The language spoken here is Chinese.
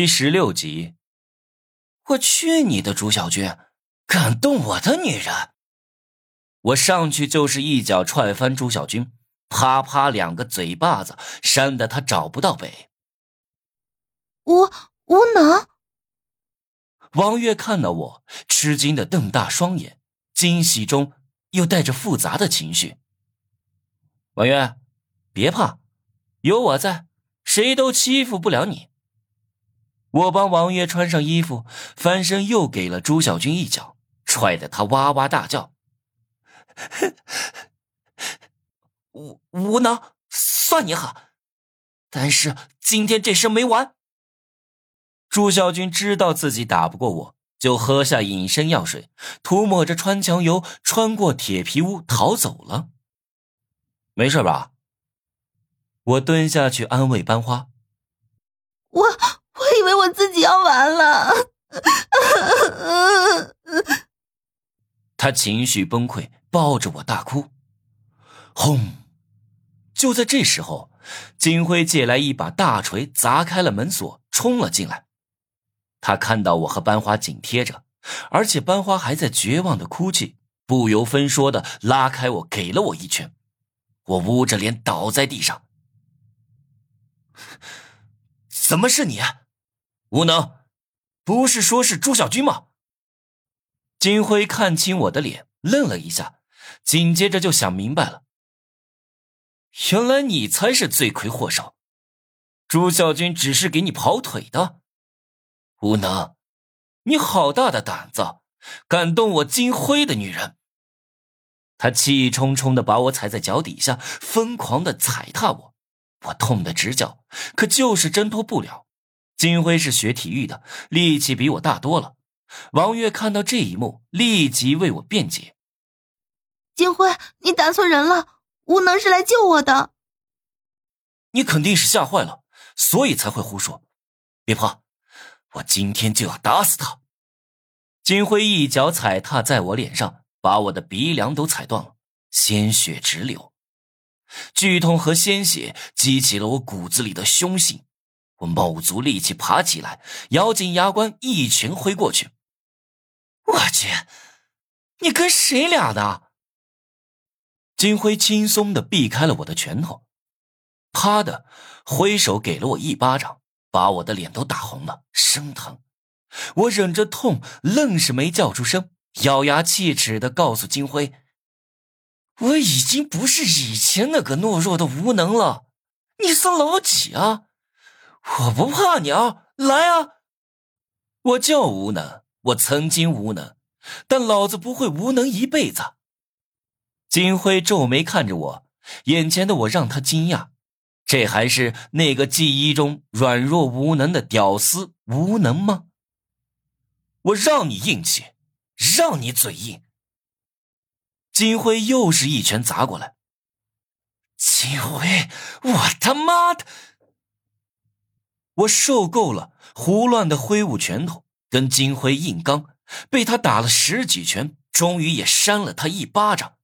第十六集，我去你的朱小军，敢动我的女人！我上去就是一脚踹翻朱小军，啪啪两个嘴巴子扇得他找不到北。无无能。王月看到我，吃惊的瞪大双眼，惊喜中又带着复杂的情绪。王月，别怕，有我在，谁都欺负不了你。我帮王月穿上衣服，翻身又给了朱小军一脚，踹得他哇哇大叫。无无能，算你狠，但是今天这事没完。朱小军知道自己打不过我，就喝下隐身药水，涂抹着穿墙油，穿过铁皮屋逃走了。没事吧？我蹲下去安慰班花。我。我自己要完了，他情绪崩溃，抱着我大哭。轰！就在这时候，金辉借来一把大锤，砸开了门锁，冲了进来。他看到我和班花紧贴着，而且班花还在绝望的哭泣，不由分说的拉开我，给了我一拳。我捂着脸倒在地上。怎么是你？啊无能，不是说是朱小军吗？金辉看清我的脸，愣了一下，紧接着就想明白了。原来你才是罪魁祸首，朱小军只是给你跑腿的。无能，你好大的胆子，敢动我金辉的女人！他气冲冲的把我踩在脚底下，疯狂的踩踏我，我痛得直叫，可就是挣脱不了。金辉是学体育的，力气比我大多了。王月看到这一幕，立即为我辩解：“金辉，你打错人了，无能是来救我的。你肯定是吓坏了，所以才会胡说。别怕，我今天就要打死他。”金辉一脚踩踏在我脸上，把我的鼻梁都踩断了，鲜血直流。剧痛和鲜血激起了我骨子里的凶性。我卯足力气爬起来，咬紧牙关，一拳挥过去。我去，你跟谁俩的？金辉轻松的避开了我的拳头，啪的挥手给了我一巴掌，把我的脸都打红了，生疼。我忍着痛，愣是没叫出声，咬牙切齿的告诉金辉：“我已经不是以前那个懦弱的无能了，你算老几啊？”我不怕你啊，来啊！我叫无能，我曾经无能，但老子不会无能一辈子。金辉皱眉看着我，眼前的我让他惊讶，这还是那个记忆中软弱无能的屌丝无能吗？我让你硬气，让你嘴硬。金辉又是一拳砸过来。金辉，我他妈的！我受够了胡乱的挥舞拳头，跟金辉硬刚，被他打了十几拳，终于也扇了他一巴掌。